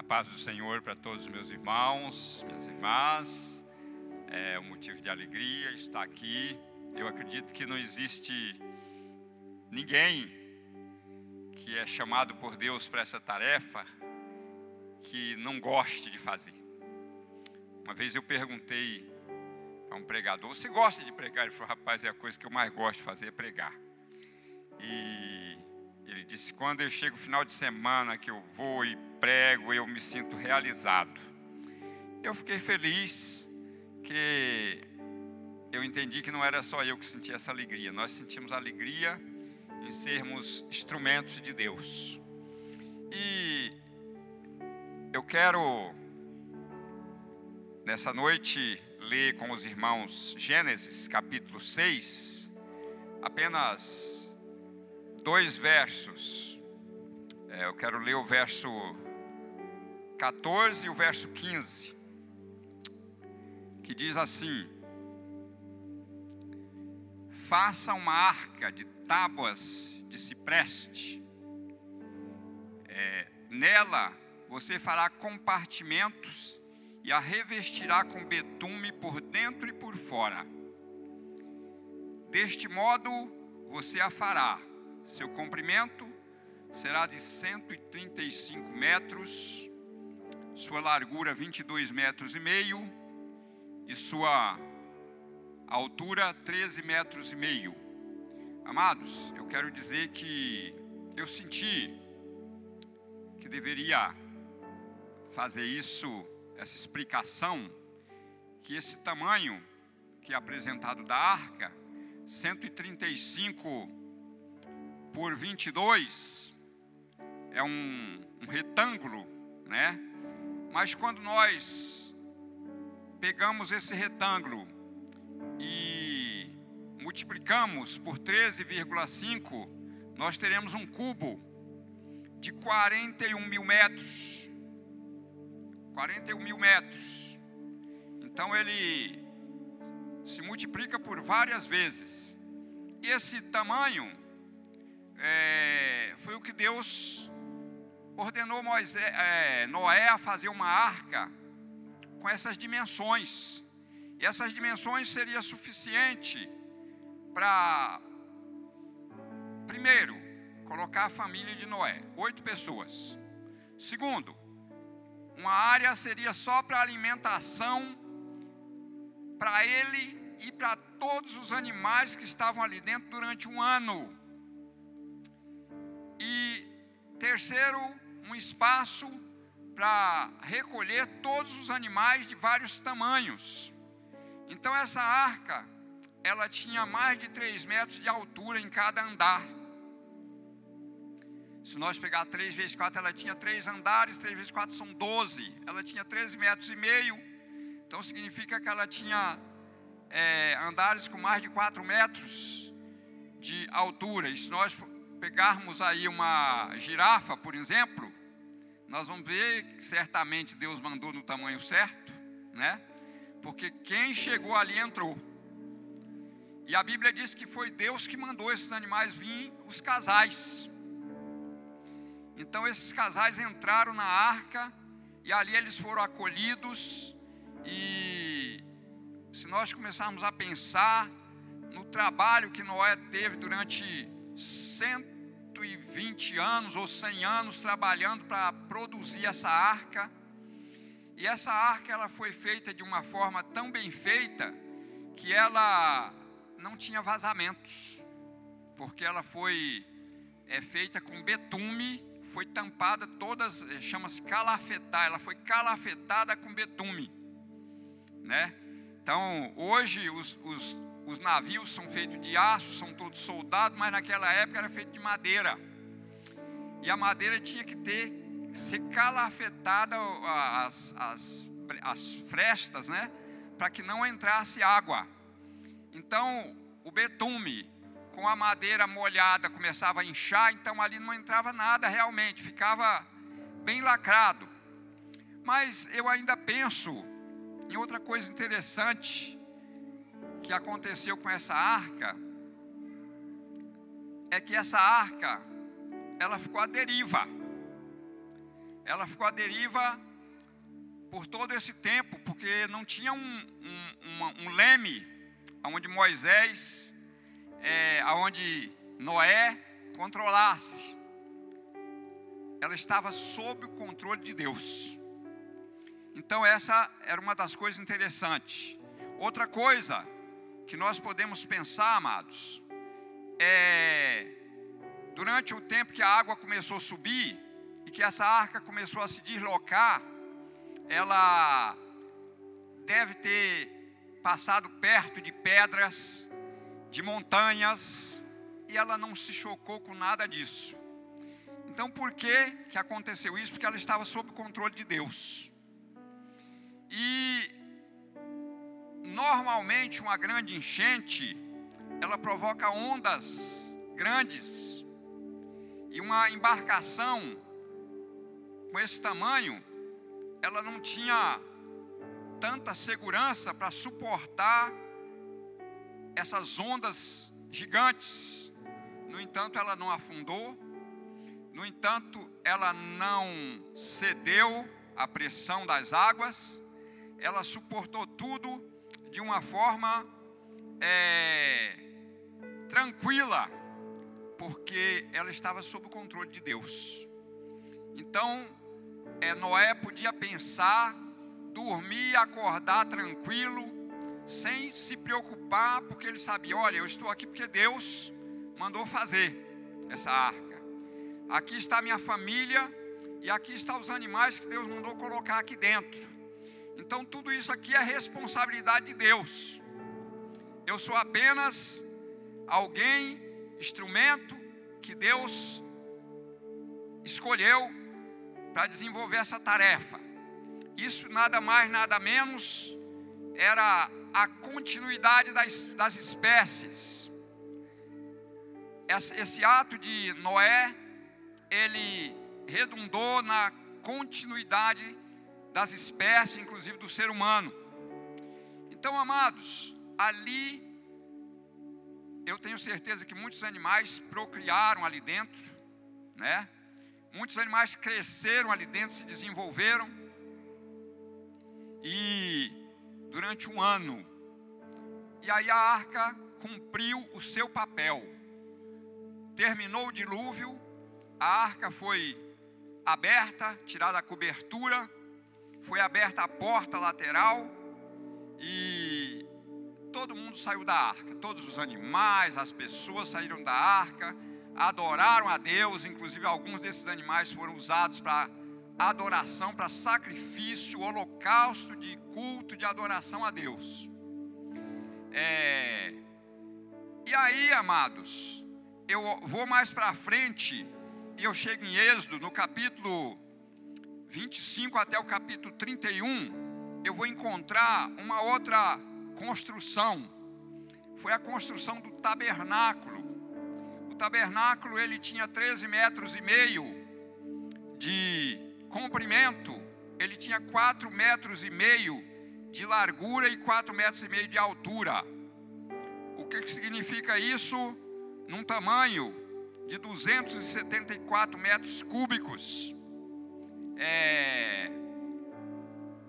A paz do Senhor para todos os meus irmãos, minhas irmãs. É um motivo de alegria estar aqui. Eu acredito que não existe ninguém que é chamado por Deus para essa tarefa que não goste de fazer. Uma vez eu perguntei a um pregador: Você gosta de pregar? Ele falou: Rapaz, é a coisa que eu mais gosto de fazer é pregar. E ele disse: Quando eu chego final de semana que eu vou e prego, eu me sinto realizado. Eu fiquei feliz que eu entendi que não era só eu que sentia essa alegria, nós sentimos alegria em sermos instrumentos de Deus. E eu quero, nessa noite, ler com os irmãos Gênesis capítulo 6, apenas dois versos. É, eu quero ler o verso 14 e o verso 15, que diz assim: Faça uma arca de tábuas de cipreste. É, nela você fará compartimentos e a revestirá com betume por dentro e por fora. Deste modo você a fará seu comprimento será de 135 metros, sua largura 22 metros e meio e sua altura 13 metros e meio. Amados, eu quero dizer que eu senti que deveria fazer isso, essa explicação, que esse tamanho que é apresentado da arca, 135 por 22 é um, um retângulo, né? Mas quando nós pegamos esse retângulo e multiplicamos por 13,5, nós teremos um cubo de 41 mil metros. 41 mil metros. Então ele se multiplica por várias vezes. Esse tamanho é, foi o que Deus ordenou Moisés, é, Noé a fazer uma arca com essas dimensões. E essas dimensões seria suficiente para, primeiro, colocar a família de Noé, oito pessoas. Segundo, uma área seria só para alimentação para ele e para todos os animais que estavam ali dentro durante um ano. E terceiro, um espaço para recolher todos os animais de vários tamanhos. Então essa arca, ela tinha mais de 3 metros de altura em cada andar. Se nós pegar 3 vezes 4, ela tinha 3 andares, 3 vezes 4 são 12. Ela tinha 13 metros e meio. Então significa que ela tinha é, andares com mais de 4 metros de altura. E se nós pegarmos aí uma girafa, por exemplo, nós vamos ver que certamente Deus mandou no tamanho certo, né? Porque quem chegou ali entrou. E a Bíblia diz que foi Deus que mandou esses animais vir, os casais. Então esses casais entraram na arca e ali eles foram acolhidos. E se nós começarmos a pensar no trabalho que Noé teve durante 120 anos ou 100 anos trabalhando para produzir essa arca. E essa arca ela foi feita de uma forma tão bem feita que ela não tinha vazamentos, porque ela foi é feita com betume, foi tampada todas, eh, chama-se calafetar, ela foi calafetada com betume, né? Então hoje os, os os navios são feitos de aço, são todos soldados, mas naquela época era feito de madeira. E a madeira tinha que ter, ser calafetada as, as, as frestas, né? Para que não entrasse água. Então, o betume, com a madeira molhada, começava a inchar, então ali não entrava nada realmente, ficava bem lacrado. Mas eu ainda penso em outra coisa interessante que aconteceu com essa arca é que essa arca ela ficou à deriva. ela ficou à deriva por todo esse tempo, porque não tinha um, um, um leme onde Moisés, é, onde Noé controlasse. Ela estava sob o controle de Deus. Então, essa era uma das coisas interessantes. Outra coisa que nós podemos pensar, amados, é durante o tempo que a água começou a subir e que essa arca começou a se deslocar, ela deve ter passado perto de pedras, de montanhas, e ela não se chocou com nada disso. Então, por que, que aconteceu isso? Porque ela estava sob o controle de Deus. E normalmente uma grande enchente, ela provoca ondas grandes. E uma embarcação com esse tamanho, ela não tinha tanta segurança para suportar essas ondas gigantes. No entanto, ela não afundou. No entanto, ela não cedeu à pressão das águas. Ela suportou tudo de uma forma é, tranquila, porque ela estava sob o controle de Deus. Então, é, Noé podia pensar, dormir, acordar tranquilo, sem se preocupar, porque ele sabia: olha, eu estou aqui porque Deus mandou fazer essa arca. Aqui está minha família e aqui estão os animais que Deus mandou colocar aqui dentro. Então, tudo isso aqui é responsabilidade de Deus. Eu sou apenas alguém, instrumento que Deus escolheu para desenvolver essa tarefa. Isso nada mais, nada menos era a continuidade das, das espécies. Esse, esse ato de Noé, ele redundou na continuidade das espécies, inclusive do ser humano. Então, amados, ali eu tenho certeza que muitos animais procriaram ali dentro, né? Muitos animais cresceram ali dentro, se desenvolveram. E durante um ano. E aí a arca cumpriu o seu papel. Terminou o dilúvio, a arca foi aberta, tirada a cobertura, foi aberta a porta lateral e todo mundo saiu da arca. Todos os animais, as pessoas saíram da arca adoraram a Deus, inclusive alguns desses animais foram usados para adoração, para sacrifício, holocausto de culto, de adoração a Deus. É... E aí, amados, eu vou mais para frente e eu chego em Êxodo, no capítulo 25 até o capítulo 31, eu vou encontrar uma outra construção. Foi a construção do tabernáculo tabernáculo ele tinha 13 metros e meio de comprimento, ele tinha 4 metros e meio de largura e 4 metros e meio de altura. O que, que significa isso? Num tamanho de 274 metros cúbicos. É...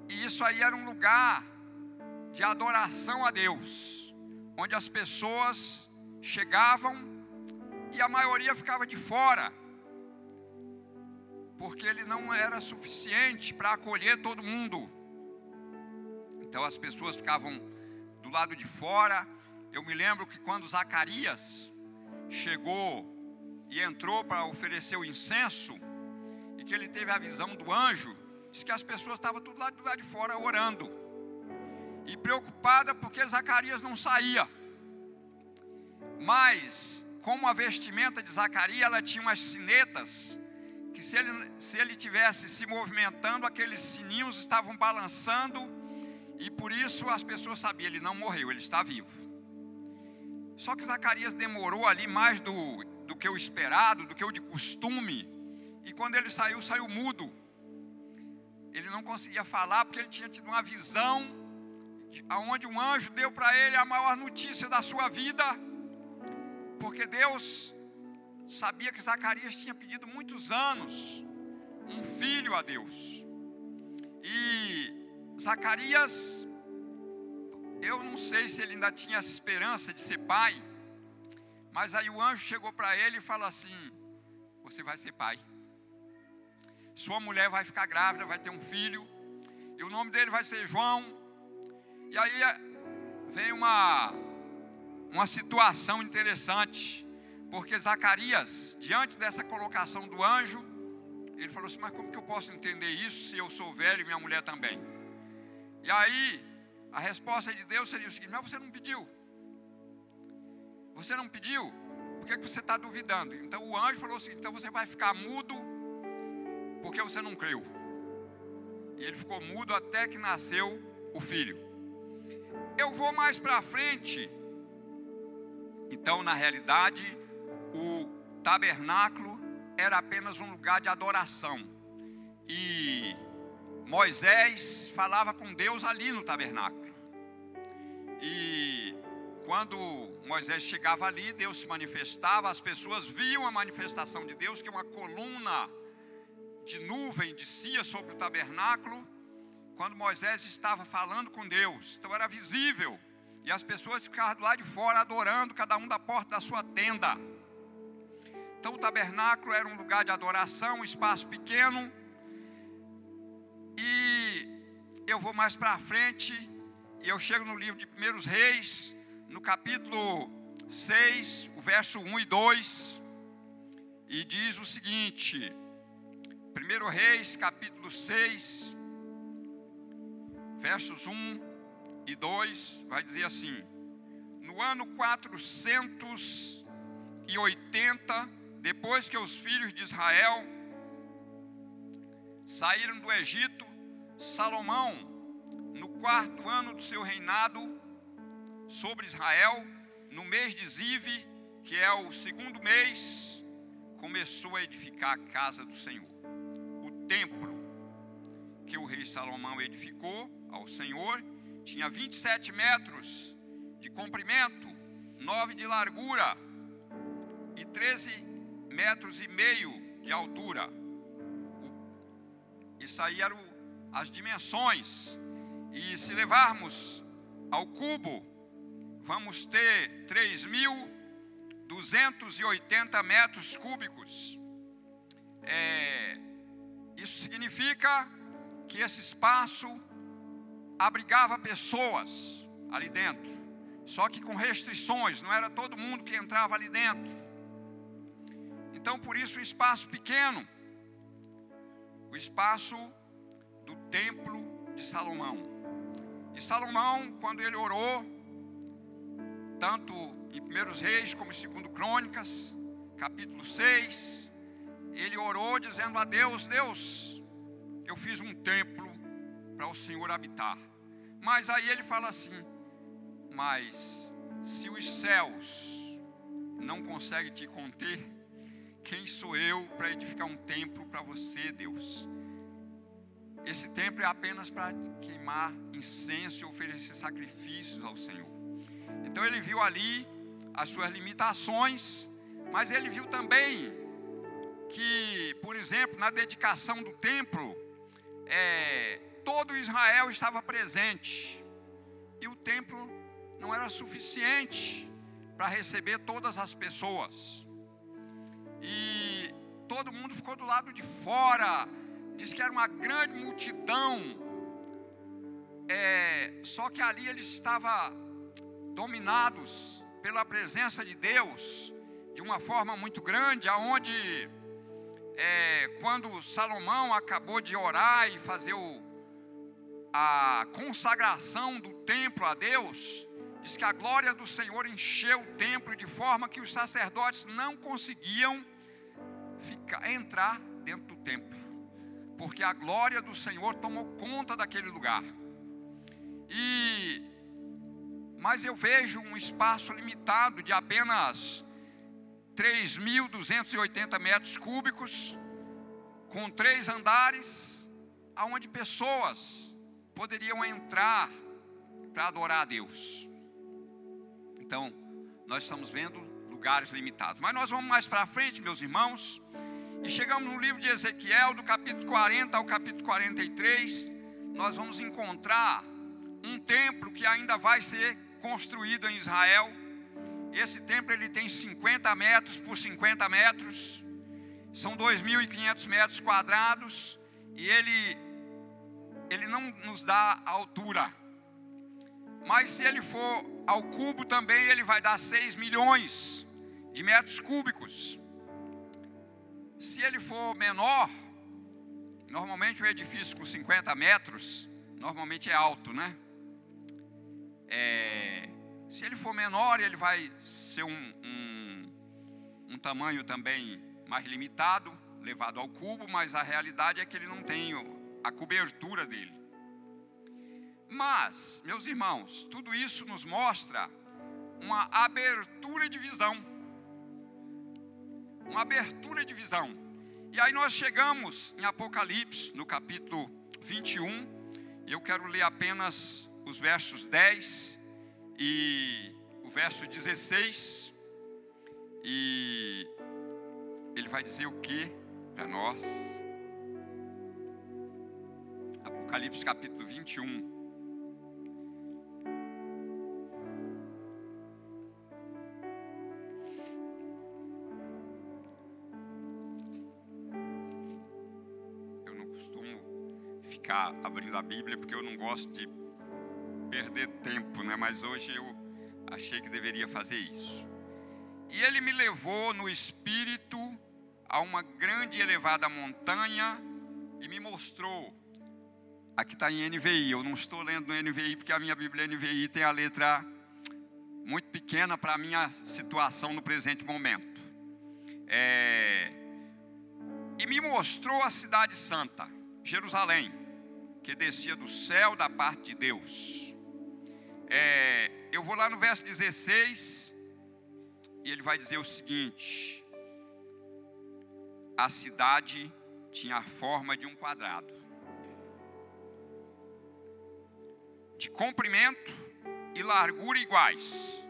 E isso aí era um lugar de adoração a Deus, onde as pessoas chegavam e a maioria ficava de fora, porque ele não era suficiente para acolher todo mundo. Então as pessoas ficavam do lado de fora. Eu me lembro que quando Zacarias chegou e entrou para oferecer o incenso, e que ele teve a visão do anjo, disse que as pessoas estavam tudo lá do lado de fora orando, e preocupada porque Zacarias não saía. Mas como a vestimenta de Zacarias, ela tinha umas sinetas, que se ele, se ele tivesse se movimentando, aqueles sininhos estavam balançando, e por isso as pessoas sabiam, ele não morreu, ele está vivo. Só que Zacarias demorou ali mais do, do que o esperado, do que o de costume, e quando ele saiu, saiu mudo. Ele não conseguia falar porque ele tinha tido uma visão, aonde um anjo deu para ele a maior notícia da sua vida porque Deus sabia que Zacarias tinha pedido muitos anos um filho a Deus. E Zacarias, eu não sei se ele ainda tinha esperança de ser pai, mas aí o anjo chegou para ele e falou assim: Você vai ser pai. Sua mulher vai ficar grávida, vai ter um filho, e o nome dele vai ser João. E aí é, vem uma, uma situação interessante, porque Zacarias, diante dessa colocação do anjo, ele falou assim: Mas como que eu posso entender isso se eu sou velho e minha mulher também? E aí, a resposta de Deus seria o seguinte: Mas você não pediu. Você não pediu? Por que, que você está duvidando? Então o anjo falou assim: Então você vai ficar mudo, porque você não creu. E ele ficou mudo até que nasceu o filho. Eu vou mais para frente. Então, na realidade, o tabernáculo era apenas um lugar de adoração. E Moisés falava com Deus ali no tabernáculo. E quando Moisés chegava ali, Deus se manifestava, as pessoas viam a manifestação de Deus, que uma coluna de nuvem descia sobre o tabernáculo, quando Moisés estava falando com Deus. Então era visível. E as pessoas ficavam do lado de fora adorando, cada um da porta da sua tenda. Então o tabernáculo era um lugar de adoração, um espaço pequeno. E eu vou mais para frente, e eu chego no livro de Primeiros Reis, no capítulo 6, o verso 1 e 2, e diz o seguinte: 1 Reis, capítulo 6, versos 1 e 2, vai dizer assim: No ano 480 depois que os filhos de Israel saíram do Egito, Salomão, no quarto ano do seu reinado sobre Israel, no mês de Zive, que é o segundo mês, começou a edificar a casa do Senhor. Templo que o rei Salomão edificou ao Senhor tinha 27 metros de comprimento, 9 de largura e 13 metros e meio de altura. Isso aí eram as dimensões. E se levarmos ao cubo, vamos ter 3.280 metros cúbicos. É, isso significa que esse espaço abrigava pessoas ali dentro, só que com restrições, não era todo mundo que entrava ali dentro. Então, por isso, um espaço pequeno, o espaço do templo de Salomão. E Salomão, quando ele orou, tanto em 1 Reis como em 2 Crônicas, capítulo 6, ele orou dizendo a Deus: Deus, eu fiz um templo para o Senhor habitar. Mas aí ele fala assim: Mas se os céus não conseguem te conter, quem sou eu para edificar um templo para você, Deus? Esse templo é apenas para queimar incenso e oferecer sacrifícios ao Senhor. Então ele viu ali as suas limitações, mas ele viu também que, por exemplo, na dedicação do templo, é, todo Israel estava presente e o templo não era suficiente para receber todas as pessoas e todo mundo ficou do lado de fora. Diz que era uma grande multidão. É, só que ali eles estavam dominados pela presença de Deus de uma forma muito grande, aonde é, quando Salomão acabou de orar e fazer o, a consagração do templo a Deus, diz que a glória do Senhor encheu o templo de forma que os sacerdotes não conseguiam ficar, entrar dentro do templo, porque a glória do Senhor tomou conta daquele lugar. E mas eu vejo um espaço limitado de apenas 3.280 metros cúbicos, com três andares, aonde pessoas poderiam entrar para adorar a Deus. Então, nós estamos vendo lugares limitados. Mas nós vamos mais para frente, meus irmãos, E chegamos no livro de Ezequiel, do capítulo 40 ao capítulo 43, nós vamos encontrar um templo que ainda vai ser construído em Israel. Esse templo ele tem 50 metros por 50 metros, são 2.500 metros quadrados, e ele, ele não nos dá altura. Mas se ele for ao cubo também, ele vai dar 6 milhões de metros cúbicos. Se ele for menor, normalmente o edifício com 50 metros, normalmente é alto, né? É, se ele for menor, ele vai ser um, um, um tamanho também mais limitado, levado ao cubo, mas a realidade é que ele não tem a cobertura dele. Mas, meus irmãos, tudo isso nos mostra uma abertura de visão uma abertura de visão. E aí nós chegamos em Apocalipse, no capítulo 21. Eu quero ler apenas os versos 10 e o verso 16. E ele vai dizer o que para nós? Apocalipse capítulo 21. ficar abrindo a Bíblia porque eu não gosto de perder tempo, né? Mas hoje eu achei que deveria fazer isso. E ele me levou no espírito a uma grande e elevada montanha e me mostrou. Aqui está em NVI, eu não estou lendo no NVI porque a minha Bíblia NVI tem a letra muito pequena para a minha situação no presente momento. É... E me mostrou a cidade santa, Jerusalém que descia do céu da parte de Deus. É, eu vou lá no verso 16, e ele vai dizer o seguinte: a cidade tinha a forma de um quadrado, de comprimento e largura iguais,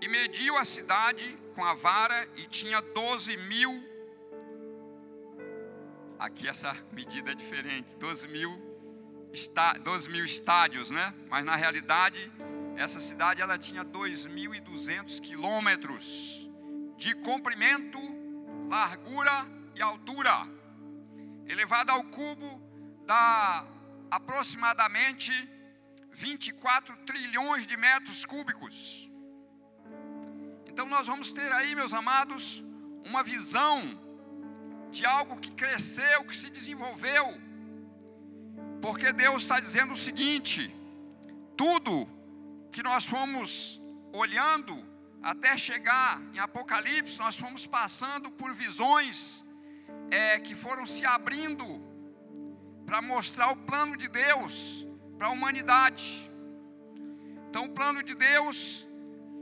e mediu a cidade com a vara e tinha 12 mil. Aqui essa medida é diferente, 12 mil, 12 mil estádios, né? Mas na realidade, essa cidade ela tinha 2.200 quilômetros de comprimento, largura e altura, elevada ao cubo dá aproximadamente 24 trilhões de metros cúbicos. Então nós vamos ter aí, meus amados, uma visão de algo que cresceu, que se desenvolveu. Porque Deus está dizendo o seguinte: tudo que nós fomos olhando até chegar em Apocalipse, nós fomos passando por visões é, que foram se abrindo para mostrar o plano de Deus para a humanidade. Então, o plano de Deus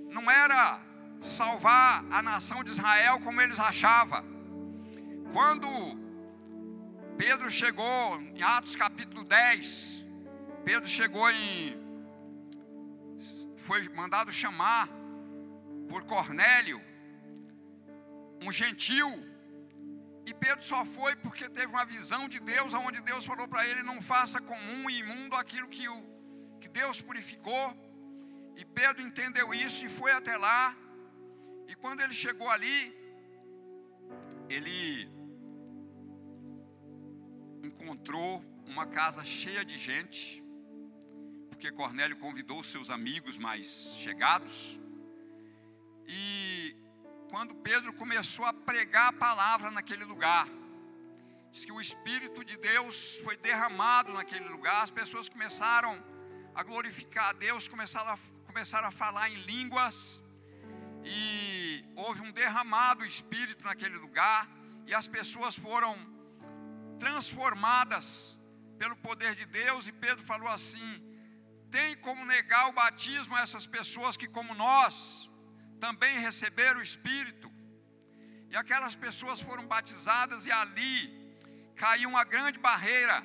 não era salvar a nação de Israel como eles achavam quando Pedro chegou em Atos capítulo 10, Pedro chegou em. Foi mandado chamar por Cornélio, um gentil, e Pedro só foi porque teve uma visão de Deus, onde Deus falou para ele: não faça comum e imundo aquilo que, o, que Deus purificou. E Pedro entendeu isso e foi até lá. E quando ele chegou ali, ele encontrou uma casa cheia de gente, porque Cornélio convidou seus amigos mais chegados. E quando Pedro começou a pregar a palavra naquele lugar, diz que o Espírito de Deus foi derramado naquele lugar, as pessoas começaram a glorificar a Deus, começaram a, começaram a falar em línguas, e houve um derramado Espírito naquele lugar, e as pessoas foram transformadas pelo poder de Deus, e Pedro falou assim: tem como negar o batismo a essas pessoas que, como nós, também receberam o Espírito? E aquelas pessoas foram batizadas, e ali caiu uma grande barreira,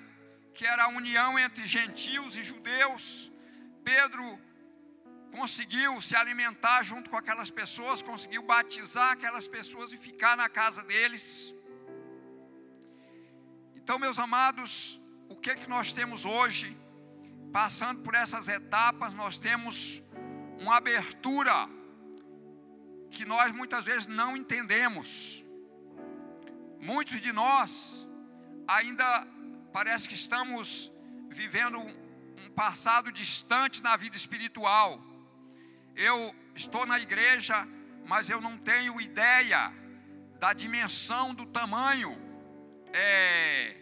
que era a união entre gentios e judeus. Pedro conseguiu se alimentar junto com aquelas pessoas, conseguiu batizar aquelas pessoas e ficar na casa deles. Então, meus amados, o que é que nós temos hoje? Passando por essas etapas, nós temos uma abertura que nós muitas vezes não entendemos. Muitos de nós ainda parece que estamos vivendo um passado distante na vida espiritual. Eu estou na igreja, mas eu não tenho ideia da dimensão, do tamanho é,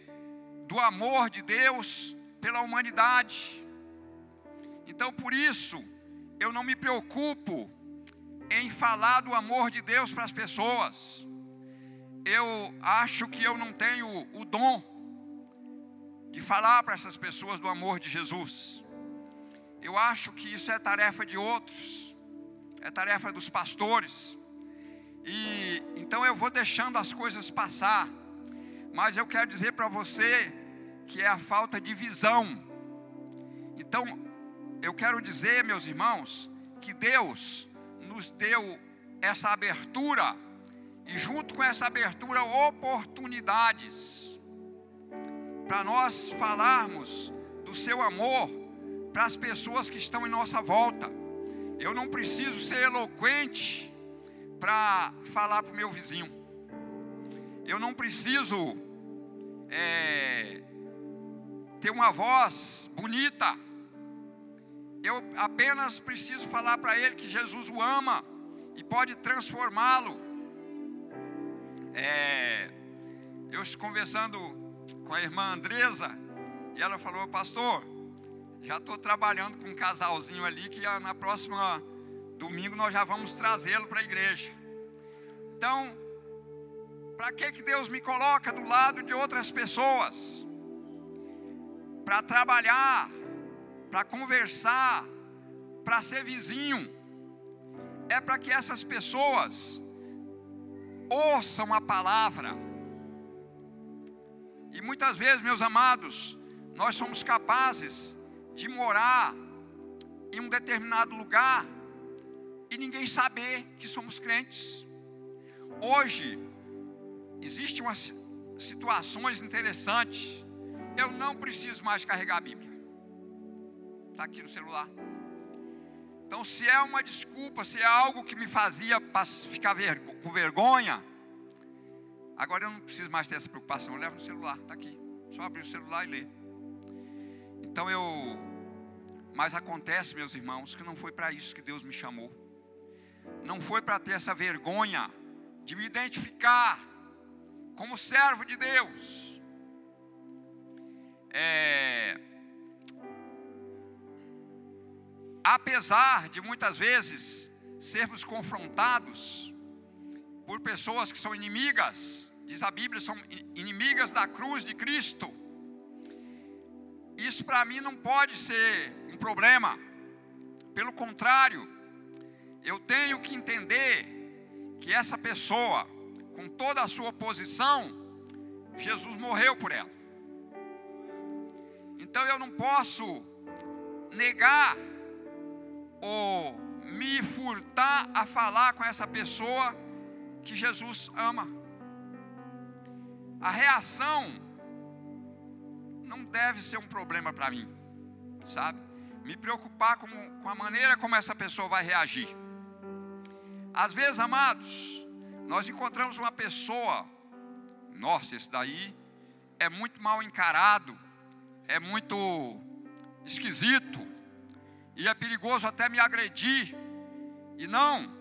do amor de Deus pela humanidade. Então, por isso, eu não me preocupo em falar do amor de Deus para as pessoas. Eu acho que eu não tenho o dom de falar para essas pessoas do amor de Jesus. Eu acho que isso é tarefa de outros, é tarefa dos pastores. E então eu vou deixando as coisas passar, mas eu quero dizer para você que é a falta de visão. Então, eu quero dizer, meus irmãos, que Deus nos deu essa abertura e junto com essa abertura oportunidades para nós falarmos do seu amor para as pessoas que estão em nossa volta. Eu não preciso ser eloquente para falar para o meu vizinho. Eu não preciso é, ter uma voz bonita. Eu apenas preciso falar para ele que Jesus o ama e pode transformá-lo. É, eu conversando com a irmã Andresa, e ela falou, pastor, já estou trabalhando com um casalzinho ali que na próxima domingo nós já vamos trazê-lo para a igreja. Então, para que, que Deus me coloca do lado de outras pessoas? Para trabalhar, para conversar, para ser vizinho. É para que essas pessoas ouçam a palavra e muitas vezes, meus amados, nós somos capazes de morar em um determinado lugar e ninguém saber que somos crentes. Hoje, existem umas situações interessantes. Eu não preciso mais carregar a Bíblia. Está aqui no celular. Então, se é uma desculpa, se é algo que me fazia ficar com vergonha, Agora eu não preciso mais ter essa preocupação. Eu levo no celular, está aqui. Só abrir o celular e ler. Então eu. Mas acontece, meus irmãos, que não foi para isso que Deus me chamou. Não foi para ter essa vergonha de me identificar como servo de Deus. É, apesar de muitas vezes sermos confrontados por pessoas que são inimigas, diz a Bíblia, são inimigas da cruz de Cristo. Isso para mim não pode ser um problema. Pelo contrário, eu tenho que entender que essa pessoa, com toda a sua oposição, Jesus morreu por ela. Então eu não posso negar ou me furtar a falar com essa pessoa que Jesus ama a reação não deve ser um problema para mim, sabe? Me preocupar com, com a maneira como essa pessoa vai reagir. Às vezes, amados, nós encontramos uma pessoa, nossa, esse daí é muito mal encarado, é muito esquisito, e é perigoso até me agredir. E não,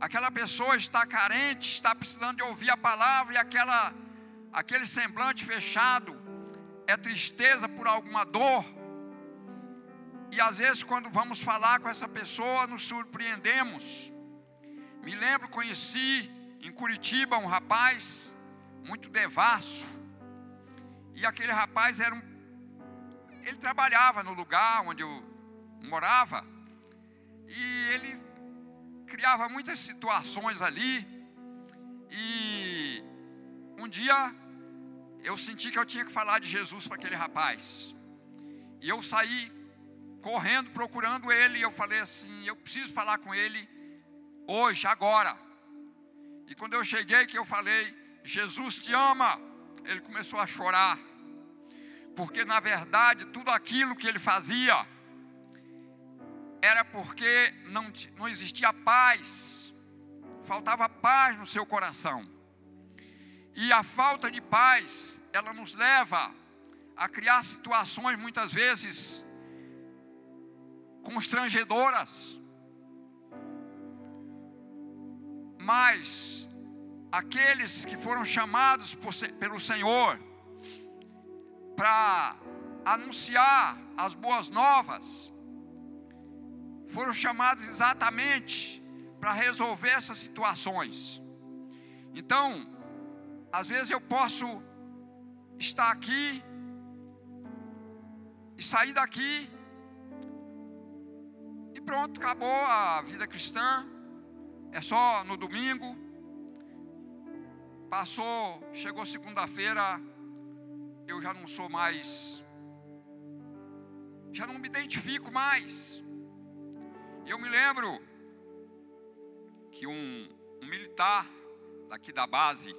aquela pessoa está carente, está precisando de ouvir a palavra, e aquela aquele semblante fechado é tristeza por alguma dor. E às vezes, quando vamos falar com essa pessoa, nos surpreendemos. Me lembro, conheci em Curitiba um rapaz muito devasso. E aquele rapaz era um. Ele trabalhava no lugar onde eu morava. E ele criava muitas situações ali. E um dia eu senti que eu tinha que falar de Jesus para aquele rapaz. E eu saí correndo, procurando ele. E eu falei assim: eu preciso falar com ele hoje, agora. E quando eu cheguei, que eu falei: Jesus te ama, ele começou a chorar. Porque na verdade, tudo aquilo que ele fazia era porque não, não existia paz, faltava paz no seu coração. E a falta de paz, ela nos leva a criar situações muitas vezes constrangedoras. Mas aqueles que foram chamados por, pelo Senhor para anunciar as boas novas, foram chamados exatamente para resolver essas situações. Então, às vezes eu posso estar aqui e sair daqui e pronto, acabou a vida cristã. É só no domingo. Passou, chegou segunda-feira, eu já não sou mais, já não me identifico mais. Eu me lembro que um, um militar daqui da base,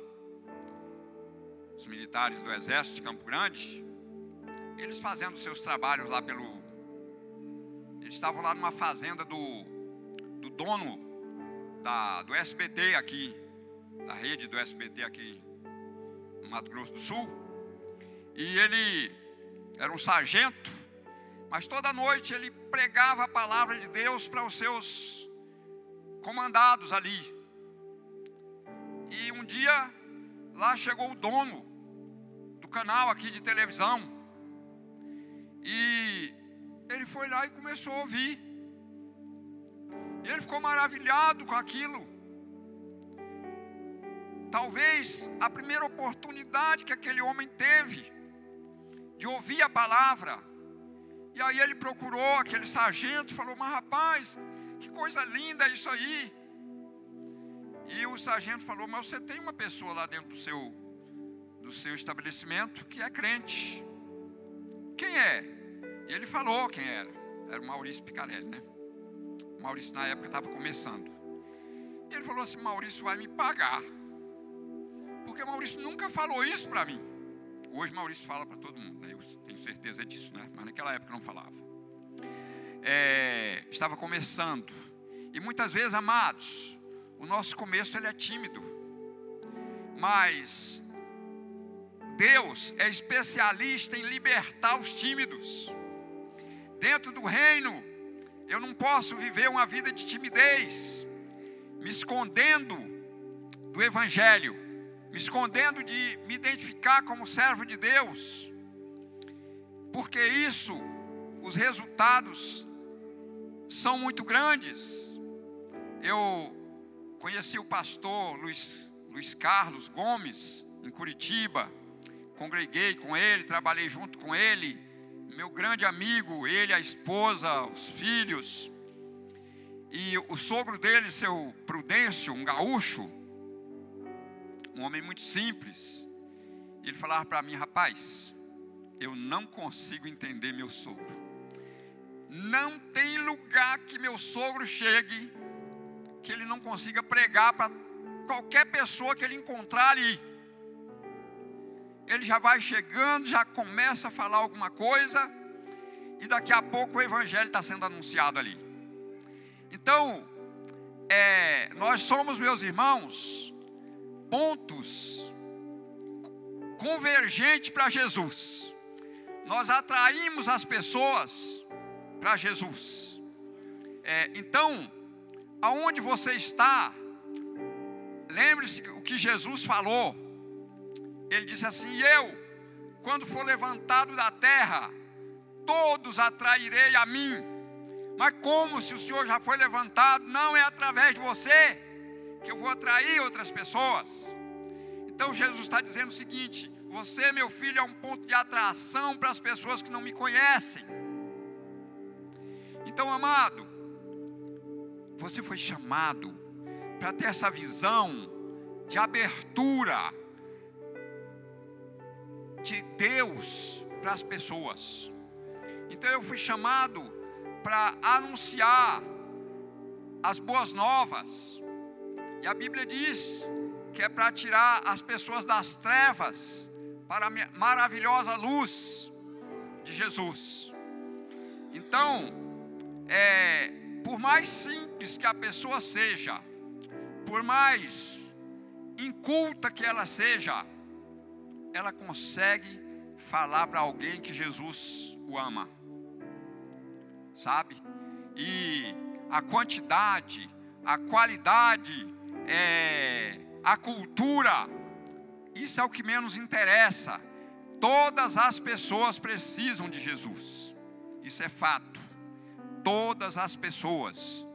os militares do Exército de Campo Grande, eles fazendo seus trabalhos lá pelo. Eles estavam lá numa fazenda do, do dono da, do SBT aqui, da rede do SBT aqui no Mato Grosso do Sul. E ele era um sargento, mas toda noite ele pregava a palavra de Deus para os seus comandados ali. E um dia lá chegou o dono do canal aqui de televisão. E ele foi lá e começou a ouvir. E ele ficou maravilhado com aquilo. Talvez a primeira oportunidade que aquele homem teve de ouvir a palavra. E aí ele procurou aquele sargento falou: Mas rapaz, que coisa linda isso aí. E o sargento falou: Mas você tem uma pessoa lá dentro do seu, do seu estabelecimento que é crente. Quem é? E ele falou quem era. Era o Maurício Picarelli, né? Maurício na época estava começando. E ele falou assim: Maurício vai me pagar. Porque Maurício nunca falou isso para mim. Hoje Maurício fala para todo mundo, né? eu tenho certeza disso, né? mas naquela época não falava. É, estava começando. E muitas vezes, amados, o nosso começo ele é tímido. Mas Deus é especialista em libertar os tímidos. Dentro do reino, eu não posso viver uma vida de timidez, me escondendo do Evangelho me escondendo de me identificar como servo de Deus, porque isso, os resultados são muito grandes. Eu conheci o pastor Luiz, Luiz Carlos Gomes, em Curitiba, congreguei com ele, trabalhei junto com ele, meu grande amigo, ele, a esposa, os filhos, e o sogro dele, seu Prudêncio, um gaúcho, um homem muito simples. Ele falava para mim, rapaz, eu não consigo entender meu sogro. Não tem lugar que meu sogro chegue que ele não consiga pregar para qualquer pessoa que ele encontrar ali. Ele já vai chegando, já começa a falar alguma coisa, e daqui a pouco o evangelho está sendo anunciado ali. Então, é, nós somos, meus irmãos, pontos convergentes para Jesus. Nós atraímos as pessoas para Jesus. É, então, aonde você está, lembre-se o que Jesus falou. Ele disse assim: Eu, quando for levantado da terra, todos atrairei a mim. Mas como se o Senhor já foi levantado, não é através de você, que eu vou atrair outras pessoas. Então Jesus está dizendo o seguinte: você, meu filho, é um ponto de atração para as pessoas que não me conhecem. Então, amado, você foi chamado para ter essa visão de abertura de Deus para as pessoas. Então eu fui chamado para anunciar as boas novas. E a Bíblia diz que é para tirar as pessoas das trevas para a maravilhosa luz de Jesus. Então, é, por mais simples que a pessoa seja, por mais inculta que ela seja, ela consegue falar para alguém que Jesus o ama, sabe? E a quantidade, a qualidade, é, a cultura, isso é o que menos interessa. Todas as pessoas precisam de Jesus, isso é fato. Todas as pessoas.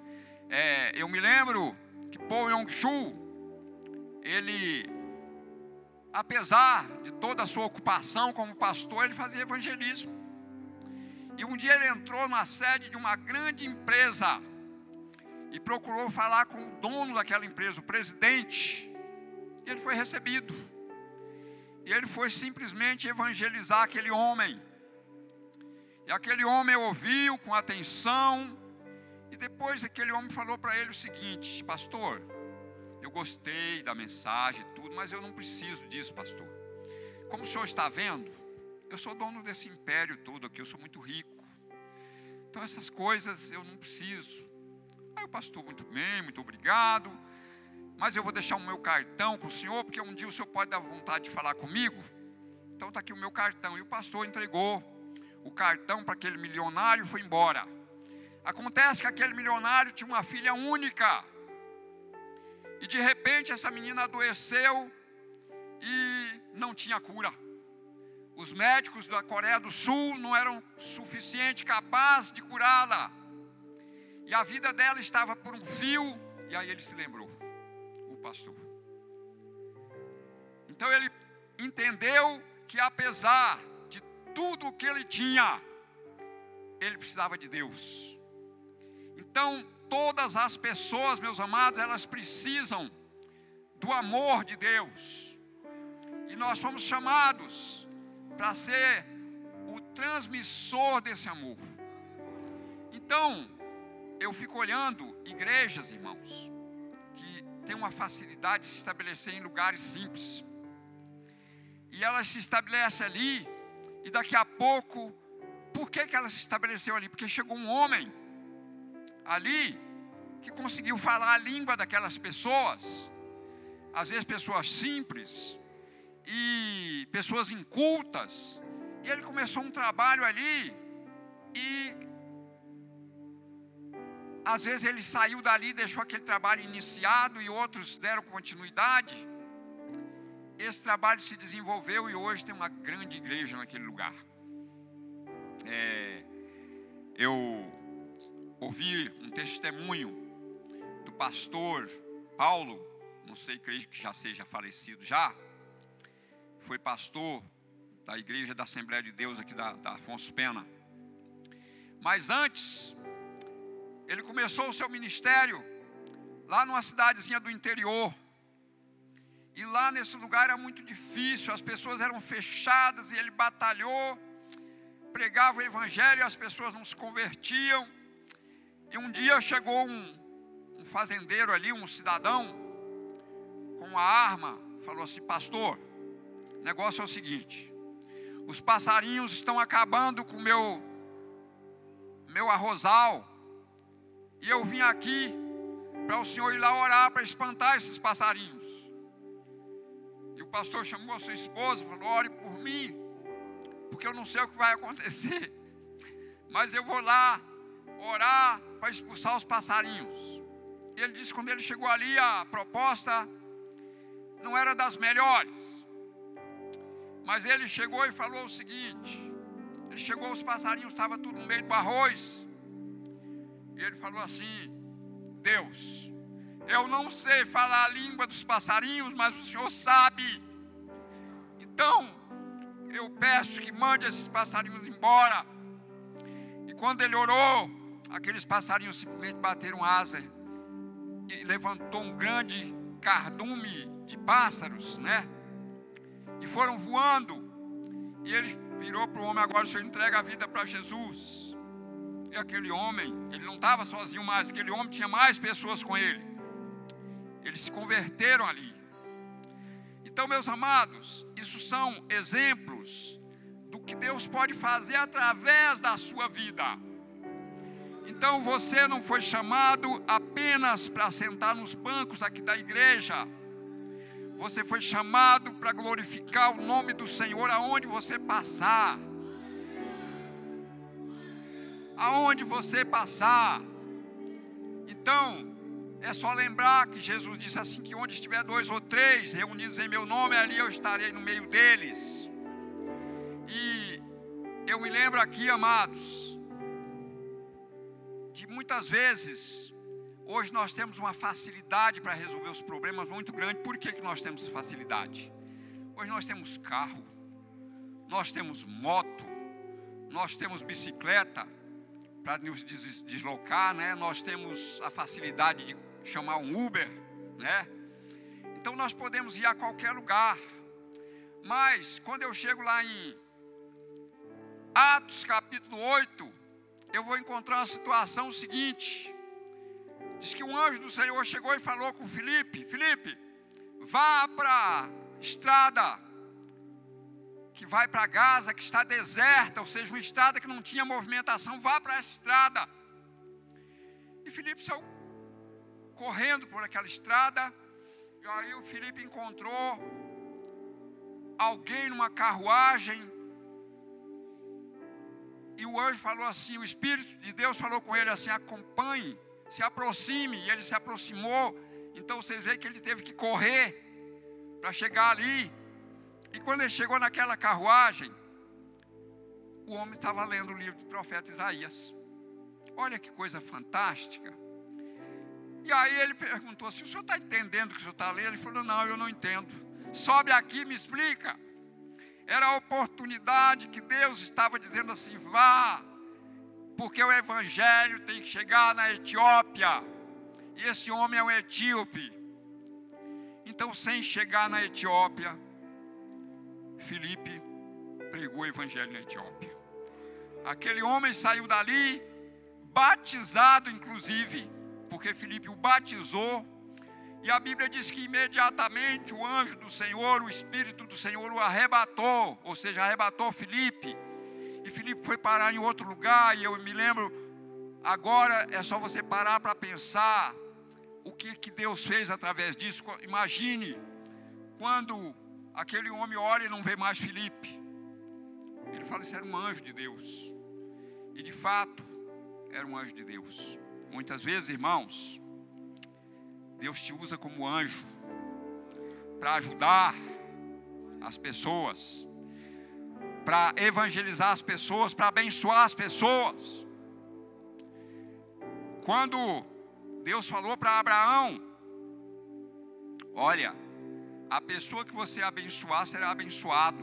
É, eu me lembro que Paul Yong-Chu, ele, apesar de toda a sua ocupação como pastor, ele fazia evangelismo. E um dia ele entrou na sede de uma grande empresa e procurou falar com o dono daquela empresa, o presidente. E ele foi recebido. E ele foi simplesmente evangelizar aquele homem. E aquele homem ouviu com atenção. E depois aquele homem falou para ele o seguinte: Pastor, eu gostei da mensagem tudo, mas eu não preciso disso, pastor. Como o senhor está vendo, eu sou dono desse império todo aqui, eu sou muito rico. Então essas coisas eu não preciso. Aí o pastor, muito bem, muito obrigado. Mas eu vou deixar o meu cartão para o senhor, porque um dia o senhor pode dar vontade de falar comigo. Então está aqui o meu cartão. E o pastor entregou o cartão para aquele milionário e foi embora. Acontece que aquele milionário tinha uma filha única. E de repente essa menina adoeceu e não tinha cura. Os médicos da Coreia do Sul não eram suficiente capazes de curá-la. E a vida dela estava por um fio, e aí ele se lembrou, o pastor. Então ele entendeu que apesar de tudo o que ele tinha, ele precisava de Deus. Então, todas as pessoas, meus amados, elas precisam do amor de Deus. E nós fomos chamados para ser o transmissor desse amor. Então, eu fico olhando igrejas, irmãos, que têm uma facilidade de se estabelecer em lugares simples. E elas se estabelecem ali, e daqui a pouco, por que, que ela se estabeleceu ali? Porque chegou um homem ali que conseguiu falar a língua daquelas pessoas, às vezes pessoas simples e pessoas incultas, e ele começou um trabalho ali e às vezes ele saiu dali, deixou aquele trabalho iniciado e outros deram continuidade. Esse trabalho se desenvolveu e hoje tem uma grande igreja naquele lugar. É, eu ouvi um testemunho do pastor Paulo, não sei, creio que já seja falecido já, foi pastor da igreja da Assembleia de Deus aqui da, da Afonso Pena. Mas antes, ele começou o seu ministério lá numa cidadezinha do interior. E lá nesse lugar era muito difícil, as pessoas eram fechadas e ele batalhou, pregava o evangelho e as pessoas não se convertiam. E um dia chegou um, um fazendeiro ali, um cidadão, com uma arma, falou assim: Pastor, o negócio é o seguinte: os passarinhos estão acabando com o meu, meu arrozal, e eu vim aqui para o senhor ir lá orar para espantar esses passarinhos. E o pastor chamou a sua esposa falou: Ore por mim, porque eu não sei o que vai acontecer, mas eu vou lá orar para expulsar os passarinhos. Ele disse: quando ele chegou ali, a proposta não era das melhores. Mas ele chegou e falou o seguinte: ele chegou, os passarinhos estavam tudo no meio do arroz. E ele falou assim: Deus, eu não sei falar a língua dos passarinhos, mas o Senhor sabe. Então, eu peço que mande esses passarinhos embora. E quando ele orou, aqueles passarinhos simplesmente bateram asa e levantou um grande cardume de pássaros, né? E foram voando. E ele virou para o homem: agora o senhor entrega a vida para Jesus. E aquele homem, ele não estava sozinho mais, aquele homem tinha mais pessoas com ele. Eles se converteram ali. Então, meus amados, isso são exemplos do que Deus pode fazer através da sua vida. Então você não foi chamado apenas para sentar nos bancos aqui da igreja. Você foi chamado para glorificar o nome do Senhor aonde você passar. Aonde você passar. Então, é só lembrar que Jesus disse assim: que onde estiver dois ou três reunidos em meu nome, ali eu estarei no meio deles. E eu me lembro aqui, amados, de muitas vezes Hoje nós temos uma facilidade para resolver os problemas muito grande. Por que, que nós temos facilidade? Hoje nós temos carro, nós temos moto, nós temos bicicleta para nos deslocar, né? Nós temos a facilidade de chamar um Uber, né? Então nós podemos ir a qualquer lugar. Mas quando eu chego lá em Atos capítulo 8, eu vou encontrar uma situação seguinte. Diz que um anjo do Senhor chegou e falou com Felipe: Felipe, vá para a estrada que vai para Gaza, que está deserta, ou seja, uma estrada que não tinha movimentação, vá para a estrada. E Felipe saiu correndo por aquela estrada, e aí o Felipe encontrou alguém numa carruagem, e o anjo falou assim: o Espírito de Deus falou com ele assim: acompanhe se aproxime, e ele se aproximou. Então vocês veem que ele teve que correr para chegar ali. E quando ele chegou naquela carruagem, o homem estava lendo o livro do profeta Isaías. Olha que coisa fantástica. E aí ele perguntou assim: o senhor está entendendo o que o senhor está lendo? Ele falou: não, eu não entendo. Sobe aqui, me explica. Era a oportunidade que Deus estava dizendo assim: vá, porque o evangelho tem que chegar na Etiópia. E esse homem é um etíope. Então, sem chegar na Etiópia, Felipe pregou o evangelho na Etiópia. Aquele homem saiu dali, batizado inclusive, porque Felipe o batizou. E a Bíblia diz que imediatamente o anjo do Senhor, o Espírito do Senhor o arrebatou, ou seja, arrebatou Felipe e Filipe foi parar em outro lugar, e eu me lembro, agora é só você parar para pensar o que, que Deus fez através disso. Imagine quando aquele homem olha e não vê mais Filipe. Ele fala, isso era um anjo de Deus. E de fato, era um anjo de Deus. Muitas vezes, irmãos, Deus te usa como anjo para ajudar as pessoas para evangelizar as pessoas, para abençoar as pessoas. Quando Deus falou para Abraão: Olha, a pessoa que você abençoar será abençoado.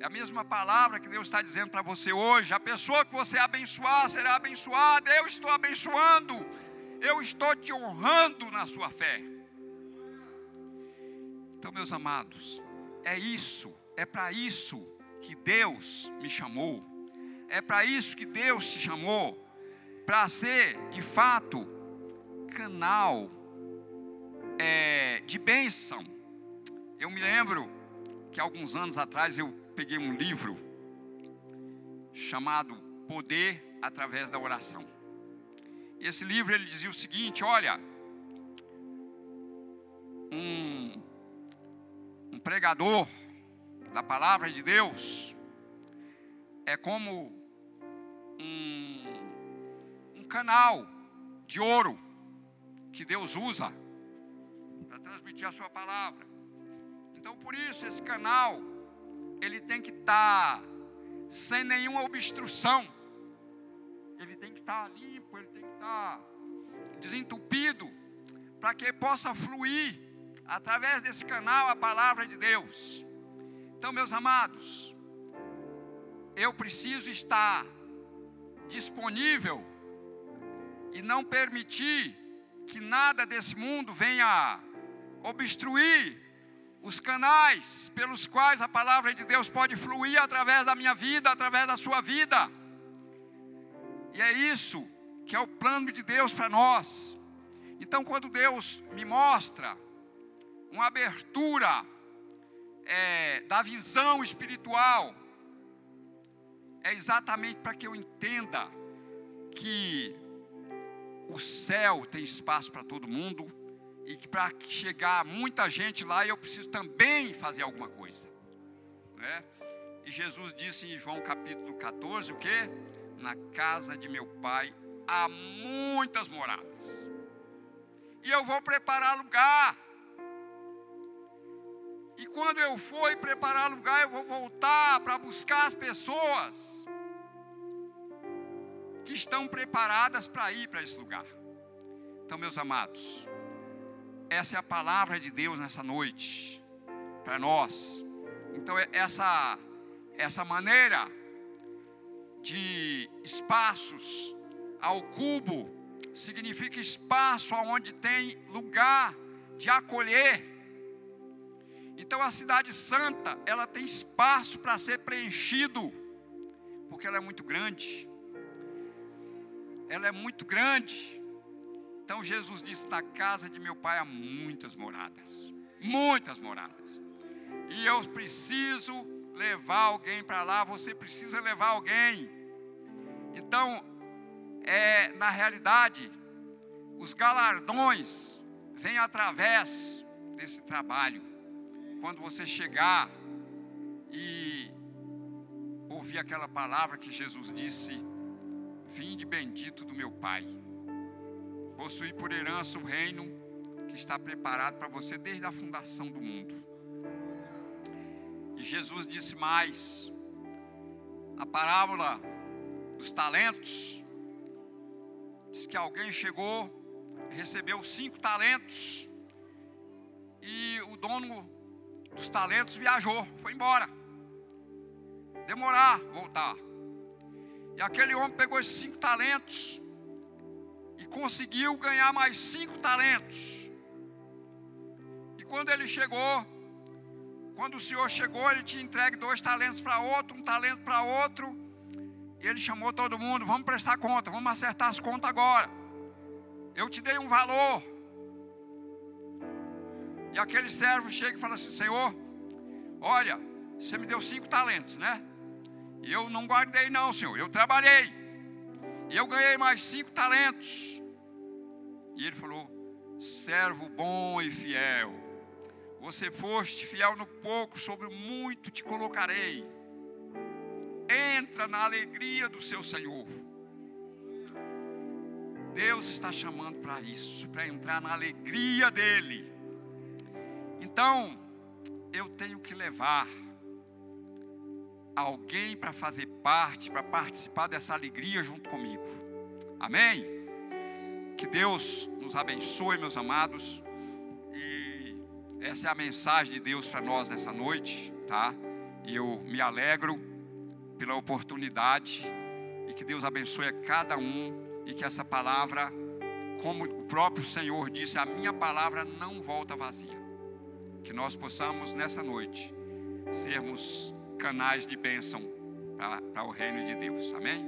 É a mesma palavra que Deus está dizendo para você hoje. A pessoa que você abençoar será abençoada. Eu estou abençoando. Eu estou te honrando na sua fé. Então, meus amados, é isso é para isso que Deus me chamou. É para isso que Deus te chamou. Para ser, de fato, canal é, de bênção. Eu me lembro que alguns anos atrás eu peguei um livro chamado Poder através da oração. E esse livro ele dizia o seguinte: olha, um, um pregador da palavra de Deus é como um, um canal de ouro que Deus usa para transmitir a sua palavra. Então, por isso, esse canal ele tem que estar tá sem nenhuma obstrução. Ele tem que estar tá limpo, ele tá desentupido, para que possa fluir através desse canal a palavra de Deus. Então, meus amados, eu preciso estar disponível e não permitir que nada desse mundo venha obstruir os canais pelos quais a palavra de Deus pode fluir através da minha vida, através da sua vida. E é isso que é o plano de Deus para nós. Então, quando Deus me mostra uma abertura é, da visão espiritual, é exatamente para que eu entenda que o céu tem espaço para todo mundo e que para chegar muita gente lá eu preciso também fazer alguma coisa. Né? E Jesus disse em João capítulo 14 o que? Na casa de meu pai há muitas moradas. E eu vou preparar lugar. E quando eu for preparar lugar, eu vou voltar para buscar as pessoas que estão preparadas para ir para esse lugar. Então, meus amados, essa é a palavra de Deus nessa noite para nós. Então, é essa essa maneira de espaços ao cubo significa espaço onde tem lugar de acolher. Então a cidade santa, ela tem espaço para ser preenchido, porque ela é muito grande. Ela é muito grande. Então Jesus disse: Na casa de meu pai há muitas moradas. Muitas moradas. E eu preciso levar alguém para lá, você precisa levar alguém. Então, é, na realidade, os galardões vêm através desse trabalho. Quando você chegar e ouvir aquela palavra que Jesus disse: Vinde bendito do meu Pai, possuir por herança o reino que está preparado para você desde a fundação do mundo. E Jesus disse mais, a parábola dos talentos, Diz que alguém chegou, recebeu cinco talentos, e o dono dos talentos viajou, foi embora. Demorar voltar. E aquele homem pegou esses cinco talentos e conseguiu ganhar mais cinco talentos. E quando ele chegou, quando o senhor chegou, ele tinha entregue dois talentos para outro, um talento para outro, e ele chamou todo mundo: vamos prestar conta, vamos acertar as contas agora. Eu te dei um valor. E aquele servo chega e fala assim: Senhor, olha, você me deu cinco talentos, né? E eu não guardei, não, Senhor. Eu trabalhei. E eu ganhei mais cinco talentos. E ele falou: servo bom e fiel. Você foste fiel no pouco, sobre muito te colocarei entra na alegria do seu Senhor. Deus está chamando para isso, para entrar na alegria dEle. Então, eu tenho que levar alguém para fazer parte, para participar dessa alegria junto comigo. Amém? Que Deus nos abençoe, meus amados. E essa é a mensagem de Deus para nós nessa noite, tá? E eu me alegro pela oportunidade e que Deus abençoe a cada um e que essa palavra, como o próprio Senhor disse, a minha palavra não volta vazia. Que nós possamos nessa noite sermos canais de bênção para o reino de Deus. Amém?